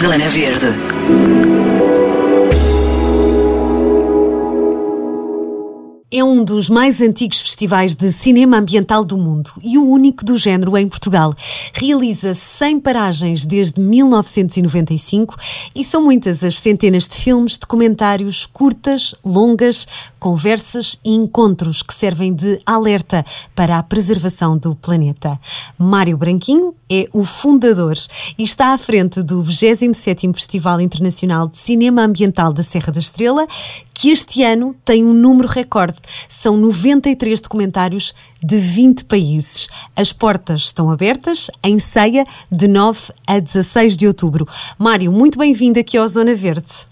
Zona Verde. É um dos mais antigos festivais de cinema ambiental do mundo e o único do género em Portugal. Realiza-se sem paragens desde 1995 e são muitas as centenas de filmes, documentários, curtas, longas, conversas e encontros que servem de alerta para a preservação do planeta. Mário Branquinho é o fundador e está à frente do 27º Festival Internacional de Cinema Ambiental da Serra da Estrela, que este ano tem um número recorde. São 93 documentários de 20 países. As portas estão abertas em ceia de 9 a 16 de outubro. Mário, muito bem-vindo aqui ao Zona Verde.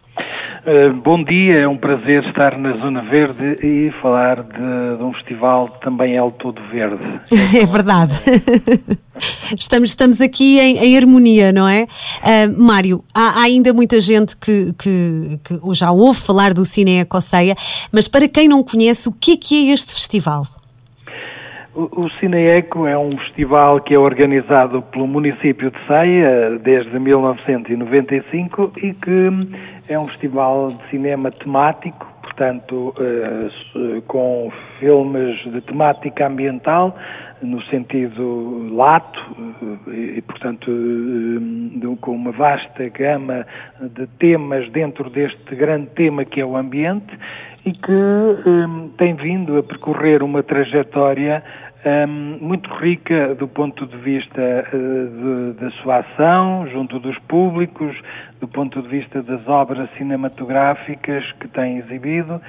Uh, bom dia, é um prazer estar na Zona Verde e falar de, de um festival também é todo verde. É verdade. estamos, estamos aqui em, em harmonia, não é? Uh, Mário, há, há, ainda muita gente que, que, que já ouve falar do Cine Ecoceia, mas para quem não conhece, o que é que é este festival? O Cineeco é um festival que é organizado pelo município de Ceia desde 1995 e que é um festival de cinema temático, portanto, eh, com filmes de temática ambiental, no sentido lato, eh, e, portanto, eh, com uma vasta gama de temas dentro deste grande tema que é o ambiente e que tem vindo a percorrer uma trajetória um, muito rica do ponto de vista uh, da sua ação junto dos públicos, do ponto de vista das obras cinematográficas que tem exibido,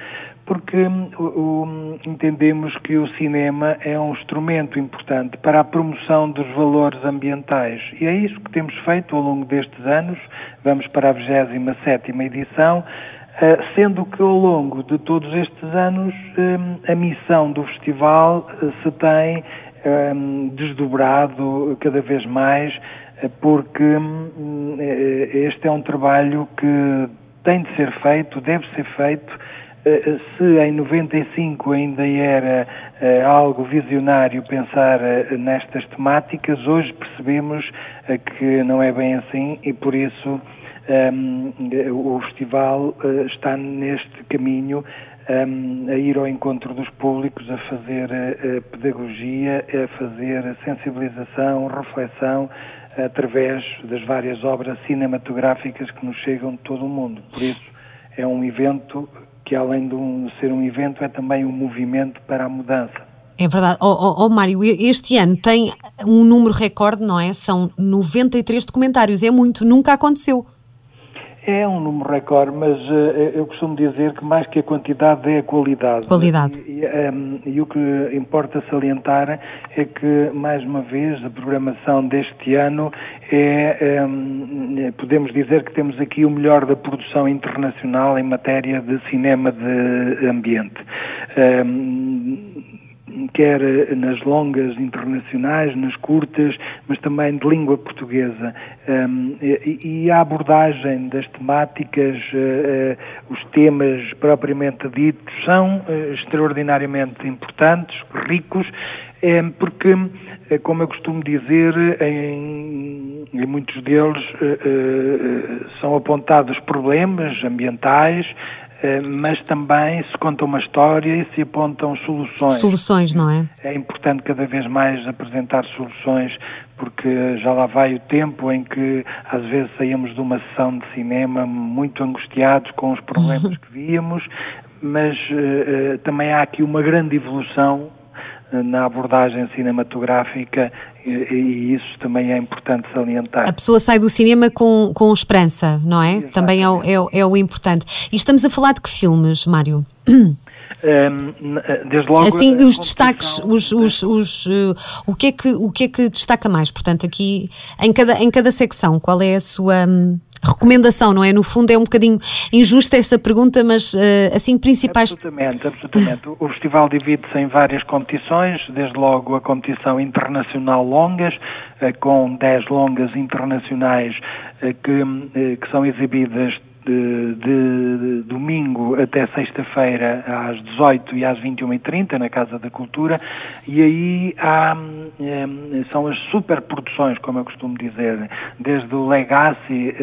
porque um, entendemos que o cinema é um instrumento importante para a promoção dos valores ambientais. E é isso que temos feito ao longo destes anos. Vamos para a 27 edição sendo que ao longo de todos estes anos eh, a missão do festival eh, se tem desdobrado cada vez mais, porque hum, este é um trabalho que tem de ser feito, deve ser feito. Se em 95 ainda era algo visionário pensar nestas temáticas, hoje percebemos que não é bem assim e por isso um, o festival uh, está neste caminho um, a ir ao encontro dos públicos, a fazer uh, pedagogia, a fazer sensibilização, reflexão através das várias obras cinematográficas que nos chegam de todo o mundo. Por isso, é um evento que, além de um, ser um evento, é também um movimento para a mudança. É verdade. Oh, oh, oh, Mário, este ano tem um número recorde, não é? São 93 documentários. É muito, nunca aconteceu. É um número recorde, mas uh, eu costumo dizer que mais que a quantidade é a qualidade. Qualidade. E, e, um, e, o que importa salientar é que, mais uma vez, a programação deste ano é, um, podemos dizer que temos aqui o melhor da produção internacional em matéria de cinema de ambiente. Um, quer nas longas internacionais, nas curtas, mas também de língua portuguesa. E, a abordagem das temáticas, uh, uh, os temas propriamente ditos, são extraordinariamente importantes, ricos, porque, como eu costumo dizer, em, em muitos deles são apontados problemas ambientais, eh, mas também se conta uma história e se apontam soluções. Soluções, não é? É importante cada vez mais apresentar soluções, porque já lá vai o tempo em que às vezes saímos de uma sessão de cinema muito angustiados com os problemas que víamos, mas uh, também há aqui uma grande evolução na abordagem cinematográfica e, e, isso também é importante salientar. A pessoa sai do cinema com, com esperança, não é? Exatamente. Também é o, é, é o importante. E estamos a falar de que filmes, Mário? Um, desde logo assim os destaques os, os, os, uh, o que é que o que é que destaca mais portanto aqui em cada em cada secção qual é a sua um, recomendação, não é? No fundo é um bocadinho injusta esta pergunta, mas uh, assim, principais... Absolutamente, absolutamente. O festival divide-se em várias competições, desde logo a competição internacional longas, uh, com 10 longas internacionais uh, que, que são exibidas de, de, domingo até sexta-feira às 18 e às 21h30 na Casa da Cultura e aí há, é, são as superproduções, como eu costumo dizer, desde o Legacy,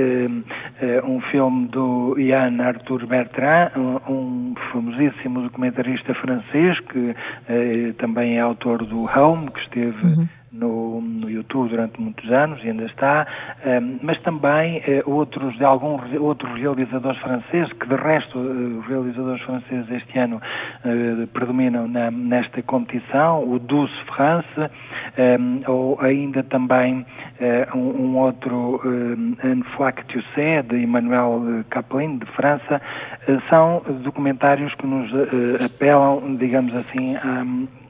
é, um filme do Ian Arthur Bertrand, um, famosíssimo documentarista francês que é, também é autor do Home, que esteve uhum no, no YouTube durante muitos anos e ainda está, um, mas também uh, outros de alguns outros realizadores franceses, que de resto uh, os realizadores franceses este ano predominam na, nesta competição, o Douce France, ou ainda também um, um, outro tu sais, de Emmanuel Caplin, de França, são documentários que nos apelam, digamos assim, a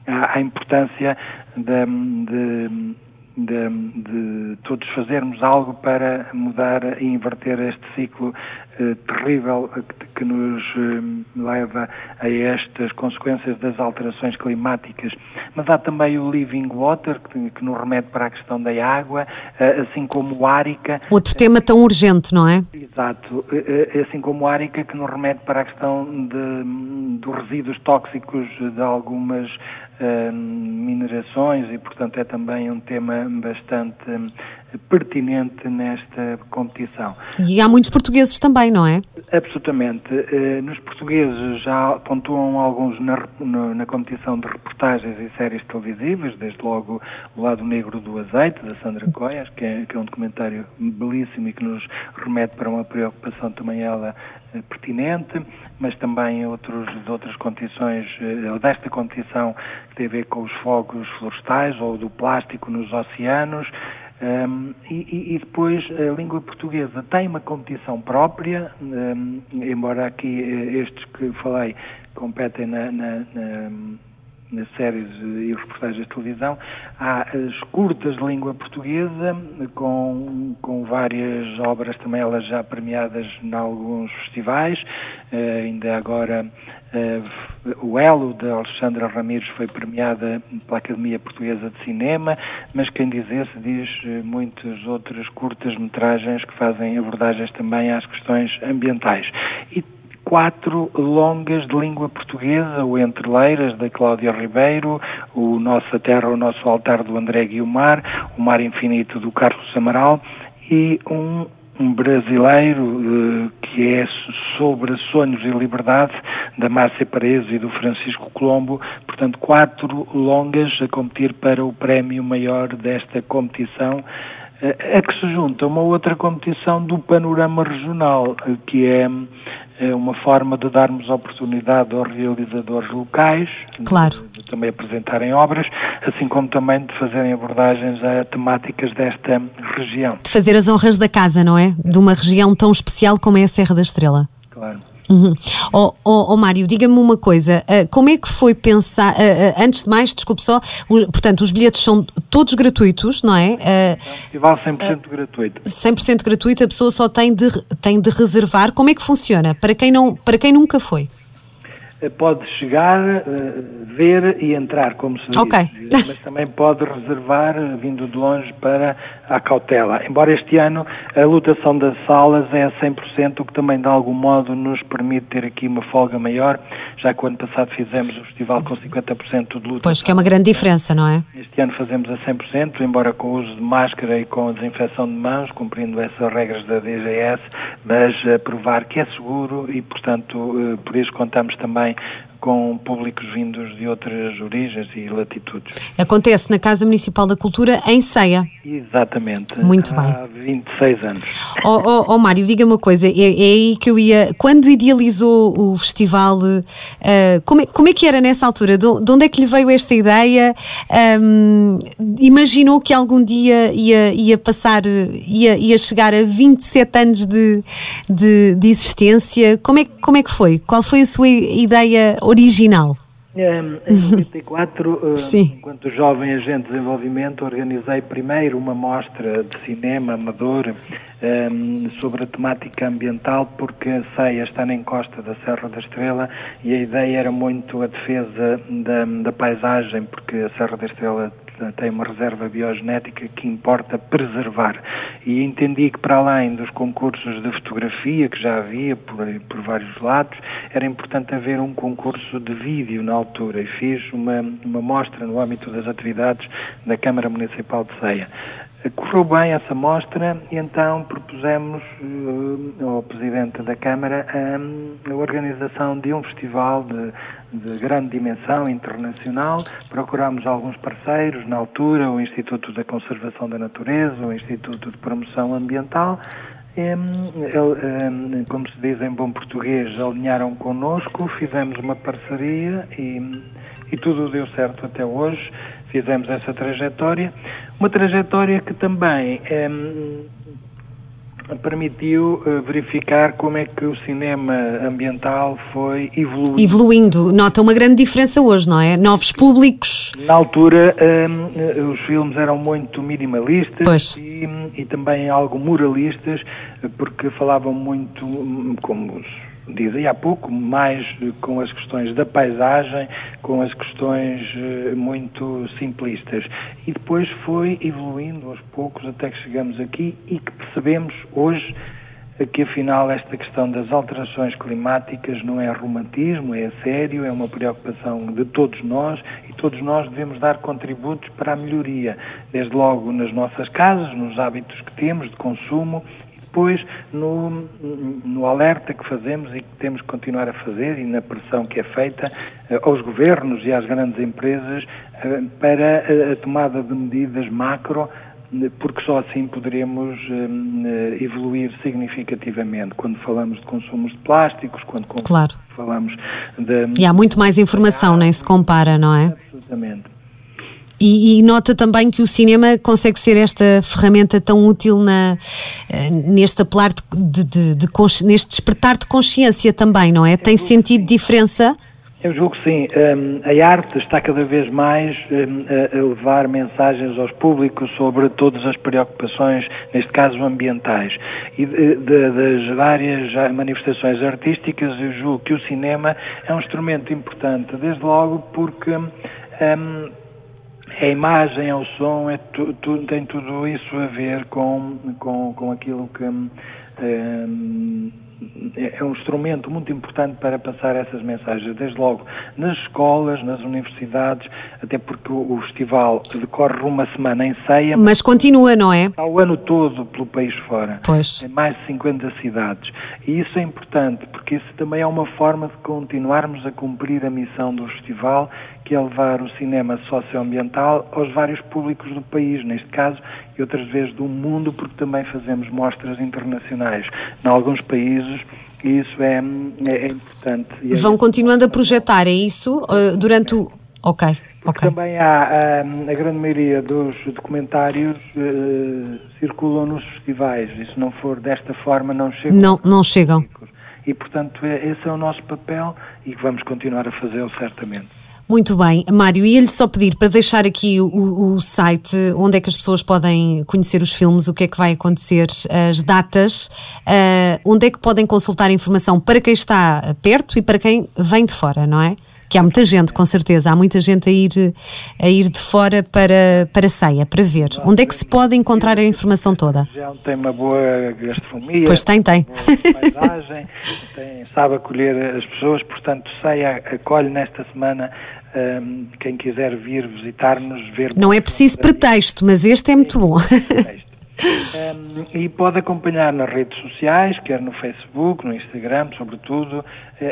à, importância de, de, de, todos fazermos algo para mudar e inverter este ciclo terrível que, nos eh, leva a estas consequências das alterações climáticas. Mas há também o Living Water, que, que nos remete para a questão da água, eh, assim como o Árica. Outro tema tão urgente, não é? Exato. Eh, eh, assim como o Árica, que nos remete para a questão de, dos resíduos tóxicos de algumas minerações e, portanto, é também um tema bastante pertinente nesta competição. E há muitos portugueses também, não é? Absolutamente. Uh, nos portugueses já pontuam alguns na, na, competição de reportagens e séries televisivas, desde logo O Lado Negro do Azeite, da Sandra Coias, que é, que é um documentário belíssimo e que nos remete para uma preocupação também ela eh, pertinente, mas também outros, de outras condições, eh, desta competição que tem a ver com os fogos florestais ou do plástico nos oceanos. Um, e, e, depois a língua portuguesa tem uma competição própria, um, embora aqui eh, estes que falei competem na, na, na séries e reportagens de televisão, há as curtas de língua portuguesa, com, com várias obras também elas já premiadas em alguns festivais, uh, ainda agora uh, o Elo, de Alexandra Ramires, foi premiada pela Academia Portuguesa de Cinema, mas quem dizer se diz uh, muitas outras curtas metragens que fazem abordagens também às questões ambientais. E quatro longas de língua portuguesa, o Entre Leiras, da Cláudia Ribeiro, o Nossa Terra, o Nosso Altar, do André Guiomar, o Mar Infinito, do Carlos Amaral, e um, um brasileiro uh, que é sobre sonhos e liberdade, da Márcia Paredes e do Francisco Colombo, portanto, quatro longas a competir para o prémio maior desta competição, uh, a que se junta uma outra competição do panorama regional, uh, que é é uma forma de darmos oportunidade aos realizadores locais claro. de, de, também apresentarem obras, assim como também de fazerem abordagens a temáticas desta região. De fazer as honras da casa, não é? De uma região tão especial como é a Serra da Estrela. Claro. Uhum. Oh, oh, oh Mário, diga-me uma coisa, uh, como é que foi pensar, uh, uh, antes de mais, desculpe só, o, portanto, os bilhetes são todos gratuitos, não é? é um festival 100% gratuito. 100% gratuito, a pessoa só tem de, tem de reservar. Como é que funciona? Para quem, não, para quem nunca foi? Eh, pode chegar, eh, ver e entrar, como se diz. Okay. Mas também pode reservar, eh, vindo de longe, para a cautela. Embora este ano a lotação das salas é a 100%, o que também de algum modo nos permite ter aqui uma folga maior, já que o ano passado fizemos o festival com 50% de lotação. Pois, que é uma grande diferença, não é? Este ano fazemos a 100%, embora com o uso de máscara e com a desinfecção de mãos, cumprindo essas regras da DGS, mas a provar que é seguro e, portanto, por isso contamos também com públicos vindos de outras origens e latitudes. Acontece na Casa Municipal da Cultura em Ceia. Exatamente. Muito há bem. Há 26 anos. Ó oh, oh, oh, Mário, diga-me uma coisa, é, é, aí que eu ia. Quando idealizou o festival, uh, como, é, como é que era nessa altura? De, de onde é que lhe veio esta ideia? Um, imaginou que algum dia ia, ia passar, ia, ia chegar a 27 anos de, de, de existência? Como é, como é que foi? Qual foi a sua ideia original? Em 94, eh, enquanto jovem agente de desenvolvimento, organizei primeiro uma mostra de cinema amador um, sobre a temática ambiental, porque a ceia está na encosta da Serra da Estrela e a ideia era muito a defesa da, da paisagem, porque a Serra da Estrela tem uma reserva biogenética que importa preservar. e entendi que para além dos concursos de fotografia que já havia por, por vários lados, era importante haver um concurso de vídeo na altura e fiz uma, uma mostra no âmbito das atividades da Câmara Municipal de Ceia. Correu bem essa mostra e então propusemos uh, ao Presidente da Câmara um, a organização de um festival de, de, grande dimensão internacional. Procurámos alguns parceiros, na altura o Instituto da Conservação da Natureza, o Instituto de Promoção Ambiental. Um, como se diz em bom português, alinharam connosco, fizemos uma parceria e, e tudo deu certo até hoje fizemos essa trajetória. Uma trajetória que também eh, permitiu eh, verificar como é que o cinema ambiental foi evoluindo. Evoluindo. Nota uma grande diferença hoje, não é? Novos públicos. Na altura, eh, os filmes eram muito minimalistas e, e, também algo moralistas, porque falavam muito, como dizia há pouco, mais com as questões da paisagem, com as questões eh, muito simplistas. E depois foi evoluindo aos poucos até que chegamos aqui e que percebemos hoje que afinal esta questão das alterações climáticas não é romantismo, é sério, é uma preocupação de todos nós e todos nós devemos dar contributos para a melhoria, desde logo nas nossas casas, nos hábitos que temos de consumo depois no, no alerta que fazemos e que temos que continuar a fazer e na pressão que é feita uh, aos governos e às grandes empresas uh, para a, a tomada de medidas macro porque só assim poderemos evoluir significativamente quando falamos de consumos de plásticos, quando claro. falamos de... E há muito mais informação, nem se compara, não é? Absolutamente. E, e, nota também que o cinema consegue ser esta ferramenta tão útil na, eh, neste apelar de, de, de, de neste despertar de consciência também, não é? Tem sentido diferença? Eu julgo que sim. Um, a arte está cada vez mais um, a levar mensagens aos públicos sobre todas as preocupações, neste caso ambientais. E das várias manifestações artísticas, eu julgo que o cinema é um instrumento importante, desde logo porque. Um, a imagem, o som, é tu, tu, tem tudo isso a ver com, com, com aquilo que um, é um instrumento muito importante para passar essas mensagens, desde logo nas escolas, nas universidades, até porque o, o festival decorre uma semana em ceia. Mas continua, não é? Ao ano todo pelo país fora. Pois. Em mais de 50 cidades. E isso é importante, porque isso também é uma forma de continuarmos a cumprir a missão do festival, que é levar o cinema socioambiental aos vários públicos do país, neste caso, e outras vezes do mundo, porque também fazemos mostras internacionais. Em alguns países, e isso é, é, é importante. É Vão continuando a projetar, é isso? Uh, durante o. Ok. Porque okay. também há a, a, grande maioria dos documentários uh, circulam nos festivais e se não for desta forma não chegam. Não, não chegam. E portanto é, esse é o nosso papel e que vamos continuar a fazê-lo certamente. Muito bem, Mário, ia-lhe só pedir para deixar aqui o, o, site onde é que as pessoas podem conhecer os filmes, o que é que vai acontecer, as datas, uh, onde é que podem consultar informação para quem está perto e para quem vem de fora, não é? Que há muita gente, com certeza, há muita gente a ir, a ir de fora para, para ceia, para ver. Onde é que se pode encontrar a informação toda? Tem uma boa gastronomia. Pois tem, tem. paisagem, tem, sabe acolher as pessoas, portanto, ceia acolhe nesta semana um, quem quiser vir visitar-nos, ver. Não é preciso pretexto, mas este é muito bom. Um, e pode acompanhar nas redes sociais, quer no Facebook, no Instagram, sobretudo, uh,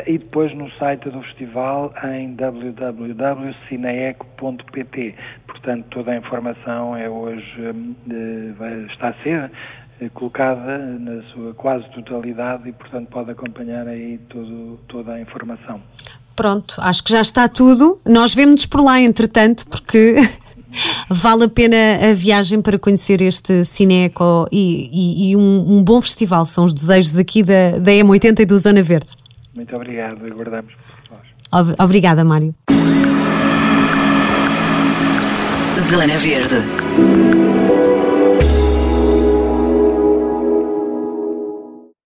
e depois no site do festival em www.cineeco.pt. Portanto, toda a informação é hoje, um, uh, está a ser uh, colocada na sua quase totalidade e, portanto, pode acompanhar aí todo, toda a informação. Pronto, acho que já está tudo. Nós vemos-nos por lá, entretanto, porque vale a pena a viagem para conhecer este Cineco e, e, e um, um, bom festival. São os desejos aqui da, da M80 e do Zona Verde. Muito obrigado, aguardamos por nós. Obrigada, Mário. Zona Verde.